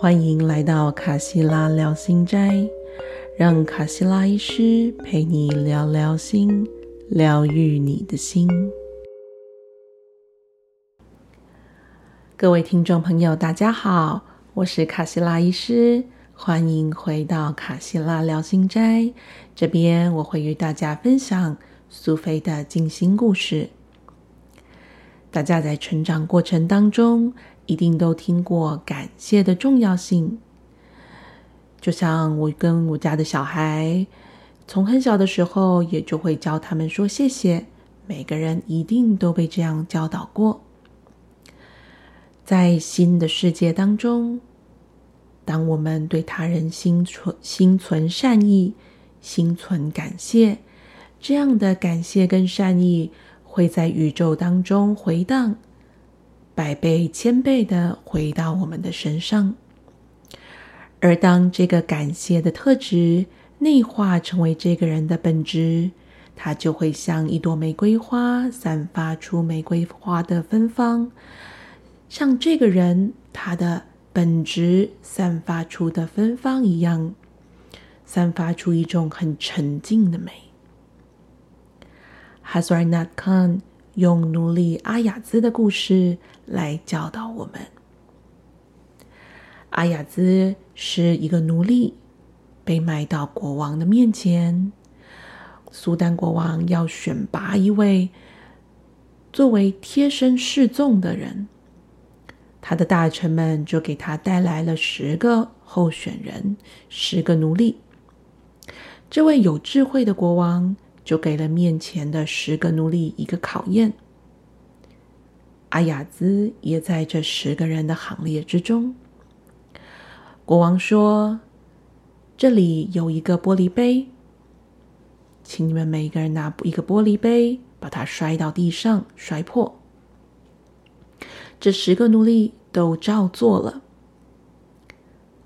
欢迎来到卡西拉聊心斋，让卡西拉医师陪你聊聊心，疗愈你的心。各位听众朋友，大家好，我是卡西拉医师，欢迎回到卡西拉聊心斋。这边我会与大家分享苏菲的静心故事。大家在成长过程当中。一定都听过感谢的重要性，就像我跟我家的小孩，从很小的时候也就会教他们说谢谢。每个人一定都被这样教导过。在新的世界当中，当我们对他人心存心存善意、心存感谢，这样的感谢跟善意会在宇宙当中回荡。百倍、千倍的回到我们的身上，而当这个感谢的特质内化成为这个人的本质，它就会像一朵玫瑰花，散发出玫瑰花的芬芳，像这个人他的本质散发出的芬芳一样，散发出一种很沉静的美。Hazrat Khan。用奴隶阿雅兹的故事来教导我们。阿雅兹是一个奴隶，被卖到国王的面前。苏丹国王要选拔一位作为贴身侍从的人，他的大臣们就给他带来了十个候选人，十个奴隶。这位有智慧的国王。就给了面前的十个奴隶一个考验。阿雅兹也在这十个人的行列之中。国王说：“这里有一个玻璃杯，请你们每一个人拿一个玻璃杯，把它摔到地上，摔破。”这十个奴隶都照做了。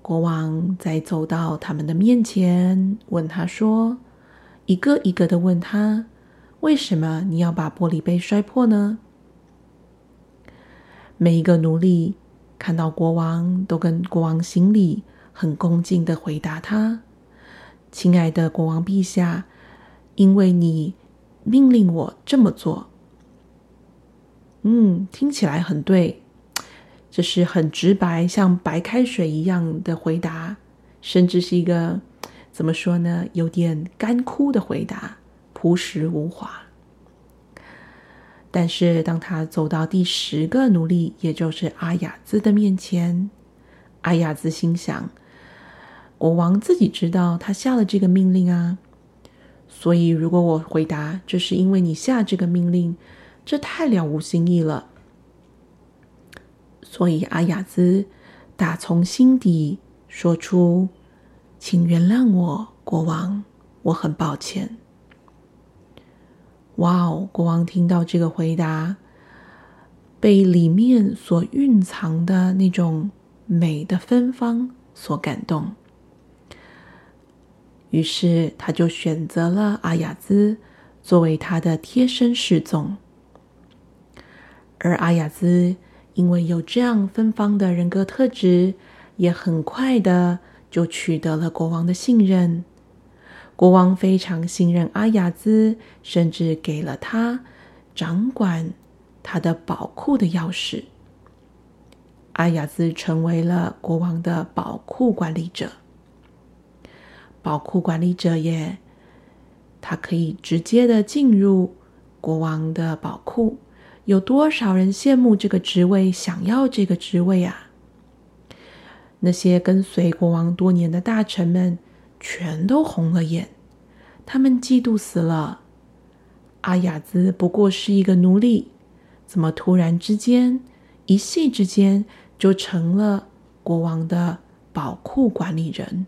国王再走到他们的面前，问他说。一个一个的问他：“为什么你要把玻璃杯摔破呢？”每一个奴隶看到国王，都跟国王行礼，很恭敬的回答他：“亲爱的国王陛下，因为你命令我这么做。”嗯，听起来很对，这是很直白，像白开水一样的回答，甚至是一个。怎么说呢？有点干枯的回答，朴实无华。但是当他走到第十个奴隶，也就是阿雅兹的面前，阿雅兹心想：国王自己知道他下了这个命令啊，所以如果我回答这是因为你下这个命令，这太了无新意了。所以阿雅兹打从心底说出。请原谅我，国王，我很抱歉。哇哦！国王听到这个回答，被里面所蕴藏的那种美的芬芳所感动，于是他就选择了阿雅兹作为他的贴身侍从。而阿雅兹因为有这样芬芳的人格特质，也很快的。就取得了国王的信任。国王非常信任阿雅兹，甚至给了他掌管他的宝库的钥匙。阿雅兹成为了国王的宝库管理者。宝库管理者耶，他可以直接的进入国王的宝库。有多少人羡慕这个职位，想要这个职位啊？那些跟随国王多年的大臣们全都红了眼，他们嫉妒死了。阿雅兹不过是一个奴隶，怎么突然之间一夕之间就成了国王的宝库管理人？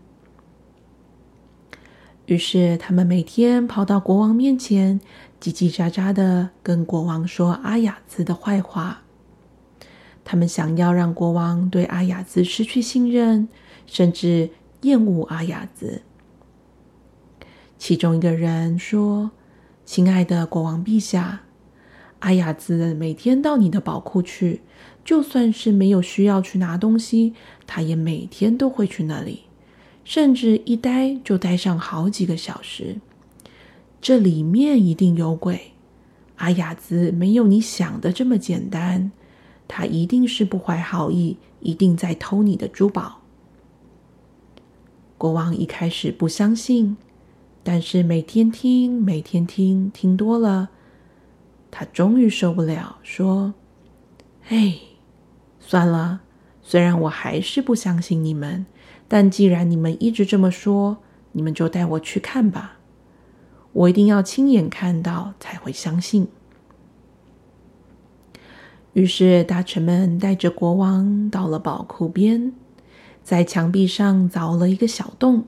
于是他们每天跑到国王面前，叽叽喳喳的跟国王说阿雅兹的坏话。他们想要让国王对阿雅兹失去信任，甚至厌恶阿雅兹。其中一个人说：“亲爱的国王陛下，阿雅兹每天到你的宝库去，就算是没有需要去拿东西，他也每天都会去那里，甚至一待就待上好几个小时。这里面一定有鬼。阿雅兹没有你想的这么简单，他一定是不怀好意，一定在偷你的珠宝。国王一开始不相信，但是每天听，每天听，听多了，他终于受不了，说：“哎，算了，虽然我还是不相信你们，但既然你们一直这么说，你们就带我去看吧。”我一定要亲眼看到才会相信。于是大臣们带着国王到了宝库边，在墙壁上凿了一个小洞，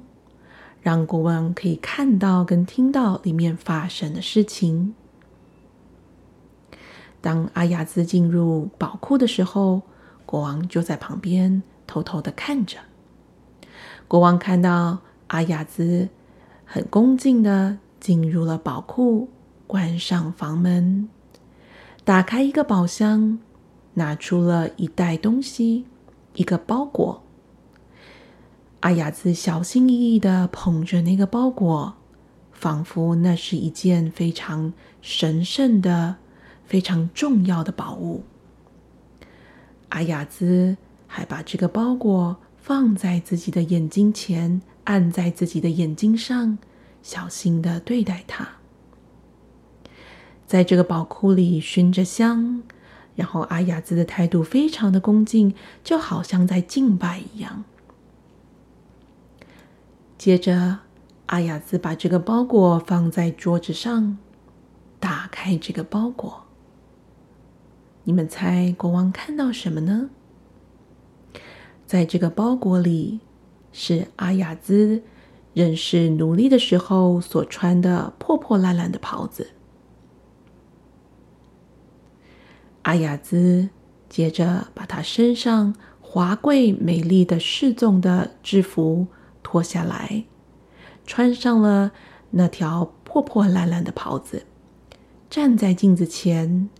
让国王可以看到跟听到里面发生的事情。当阿雅兹进入宝库的时候，国王就在旁边偷偷的看着。国王看到阿雅兹很恭敬的。进入了宝库，关上房门，打开一个宝箱，拿出了一袋东西，一个包裹。阿雅兹小心翼翼的捧着那个包裹，仿佛那是一件非常神圣的、非常重要的宝物。阿雅兹还把这个包裹放在自己的眼睛前，按在自己的眼睛上。小心的对待它，在这个宝库里熏着香，然后阿雅兹的态度非常的恭敬，就好像在敬拜一样。接着，阿雅兹把这个包裹放在桌子上，打开这个包裹。你们猜国王看到什么呢？在这个包裹里是阿雅兹。认识奴隶的时候所穿的破破烂烂的袍子。阿雅兹接着把他身上华贵美丽的侍从的制服脱下来，穿上了那条破破烂烂的袍子，站在镜子前，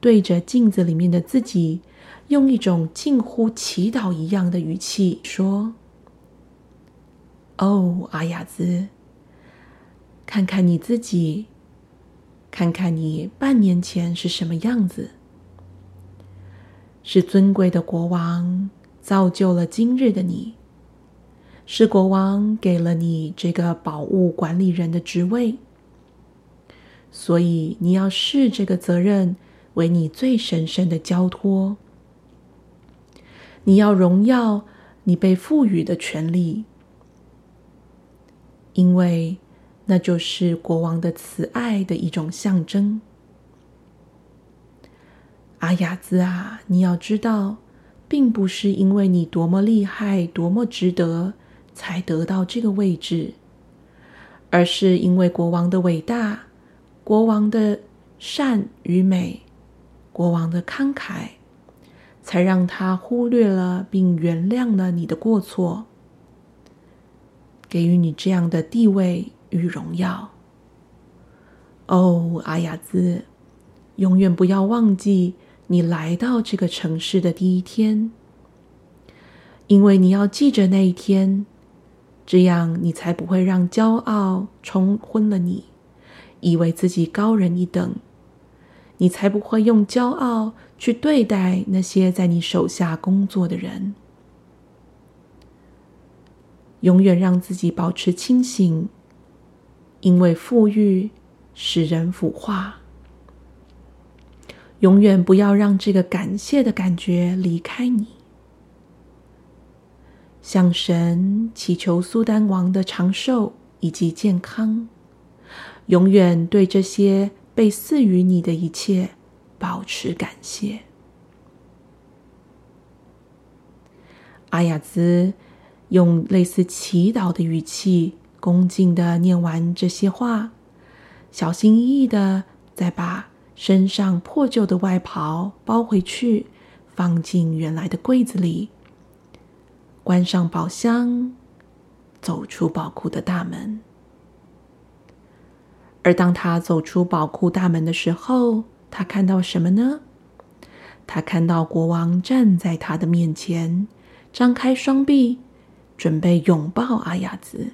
对着镜子里面的自己，用一种近乎祈祷一样的语气说。哦，阿雅兹，看看你自己，看看你半年前是什么样子。是尊贵的国王造就了今日的你，是国王给了你这个宝物管理人的职位，所以你要视这个责任为你最神圣的交托。你要荣耀你被赋予的权利。因为那就是国王的慈爱的一种象征。阿雅兹啊，你要知道，并不是因为你多么厉害、多么值得才得到这个位置，而是因为国王的伟大、国王的善与美、国王的慷慨，才让他忽略了并原谅了你的过错。给予你这样的地位与荣耀，哦，阿雅兹，永远不要忘记你来到这个城市的第一天，因为你要记着那一天，这样你才不会让骄傲冲昏了你，以为自己高人一等，你才不会用骄傲去对待那些在你手下工作的人。永远让自己保持清醒，因为富裕使人腐化。永远不要让这个感谢的感觉离开你。向神祈求苏丹王的长寿以及健康。永远对这些被赐予你的一切保持感谢。阿雅兹。用类似祈祷的语气，恭敬的念完这些话，小心翼翼的再把身上破旧的外袍包回去，放进原来的柜子里，关上宝箱，走出宝库的大门。而当他走出宝库大门的时候，他看到什么呢？他看到国王站在他的面前，张开双臂，准备拥抱阿雅兹。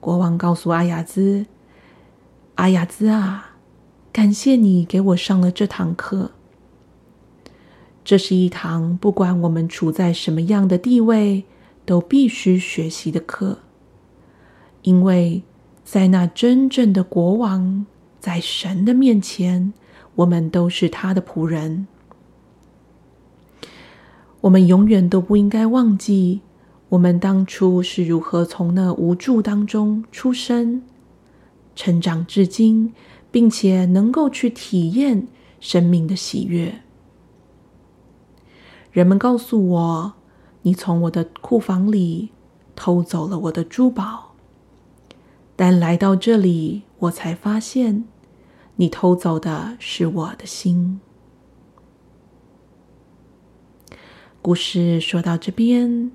国王告诉阿雅兹：“阿雅兹啊，感谢你给我上了这堂课。这是一堂不管我们处在什么样的地位，都必须学习的课。因为在那真正的国王，在神的面前，我们都是他的仆人。我们永远都不应该忘记。”我们当初是如何从那无助当中出生、成长至今，并且能够去体验生命的喜悦？人们告诉我，你从我的库房里偷走了我的珠宝，但来到这里，我才发现，你偷走的是我的心。故事说到这边。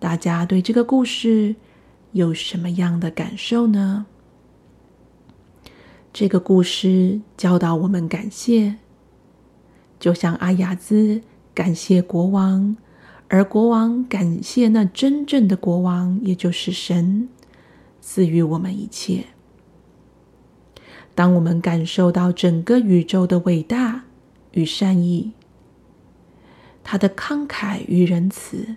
大家对这个故事有什么样的感受呢？这个故事教导我们感谢，就像阿雅兹感谢国王，而国王感谢那真正的国王，也就是神赐予我们一切。当我们感受到整个宇宙的伟大与善意，他的慷慨与仁慈。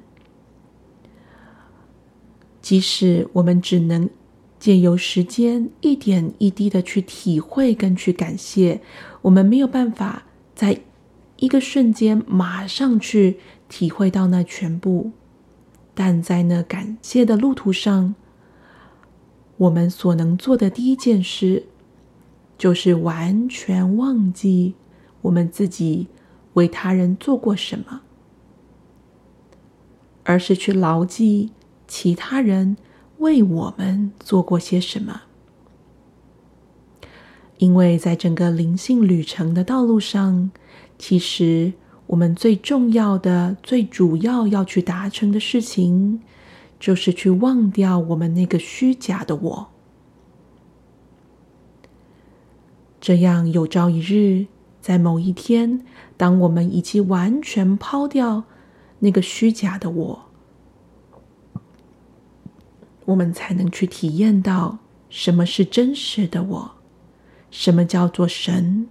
即使我们只能借由时间一点一滴的去体会跟去感谢，我们没有办法在一个瞬间马上去体会到那全部。但在那感谢的路途上，我们所能做的第一件事，就是完全忘记我们自己为他人做过什么，而是去牢记。其他人为我们做过些什么？因为在整个灵性旅程的道路上，其实我们最重要的、最主要要去达成的事情，就是去忘掉我们那个虚假的我。这样有朝一日，在某一天，当我们已经完全抛掉那个虚假的我。我们才能去体验到什么是真实的我，什么叫做神，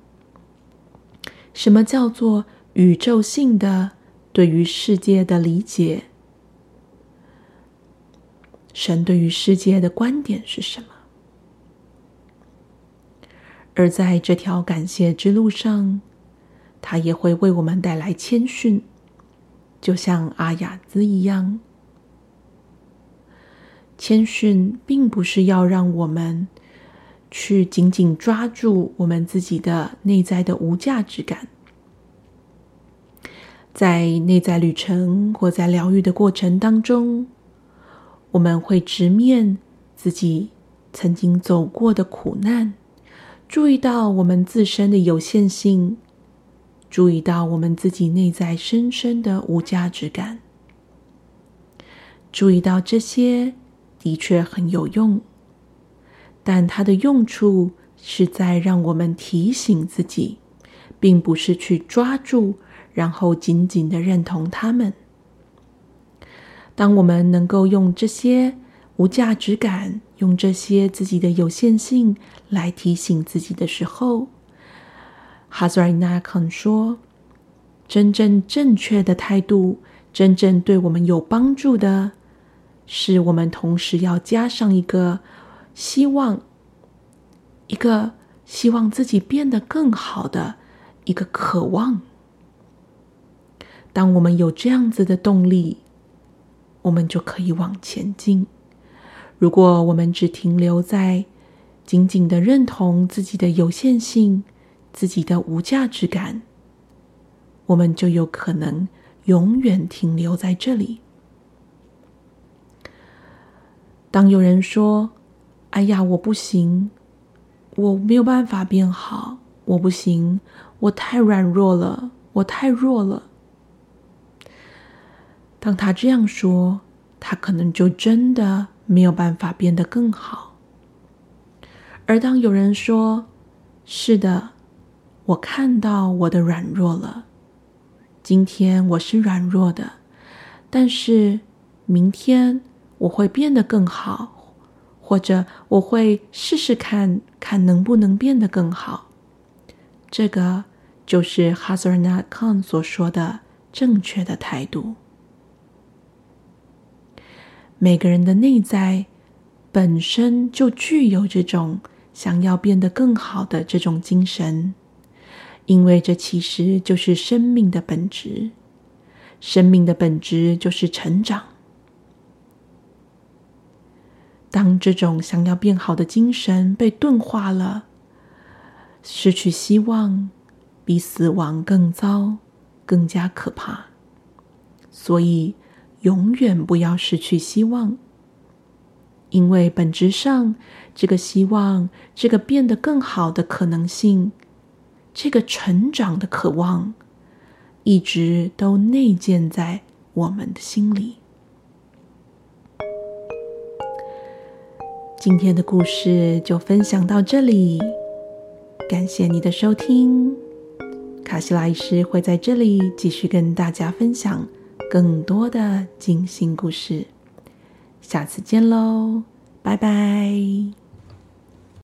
什么叫做宇宙性的对于世界的理解，神对于世界的观点是什么？而在这条感谢之路上，他也会为我们带来谦逊，就像阿雅兹一样。谦逊并不是要让我们去紧紧抓住我们自己的内在的无价值感，在内在旅程或在疗愈的过程当中，我们会直面自己曾经走过的苦难，注意到我们自身的有限性，注意到我们自己内在深深的无价值感，注意到这些。的确很有用，但它的用处是在让我们提醒自己，并不是去抓住，然后紧紧的认同他们。当我们能够用这些无价值感，用这些自己的有限性来提醒自己的时候，哈兹瑞纳肯说，真正正确的态度，真正对我们有帮助的。是我们同时要加上一个希望，一个希望自己变得更好的一个渴望。当我们有这样子的动力，我们就可以往前进。如果我们只停留在紧紧的认同自己的有限性、自己的无价值感，我们就有可能永远停留在这里。当有人说：“哎呀，我不行，我没有办法变好，我不行，我太软弱了，我太弱了。”当他这样说，他可能就真的没有办法变得更好。而当有人说：“是的，我看到我的软弱了。今天我是软弱的，但是明天我会变得更好，或者我会试试看看能不能变得更好。这个就是哈泽尔纳康所说的正确的态度。每个人的内在本身就具有这种想要变得更好的这种精神。因为这其实就是生命的本质，生命的本质就是成长。当这种想要变好的精神被钝化了，失去希望，比死亡更糟，更加可怕。所以，永远不要失去希望，因为本质上，这个希望，这个变得更好的可能性。这个成长的渴望，一直都内建在我们的心里。今天的故事就分享到这里，感谢你的收听。卡西拉医师会在这里继续跟大家分享更多的精心故事，下次见喽，拜拜。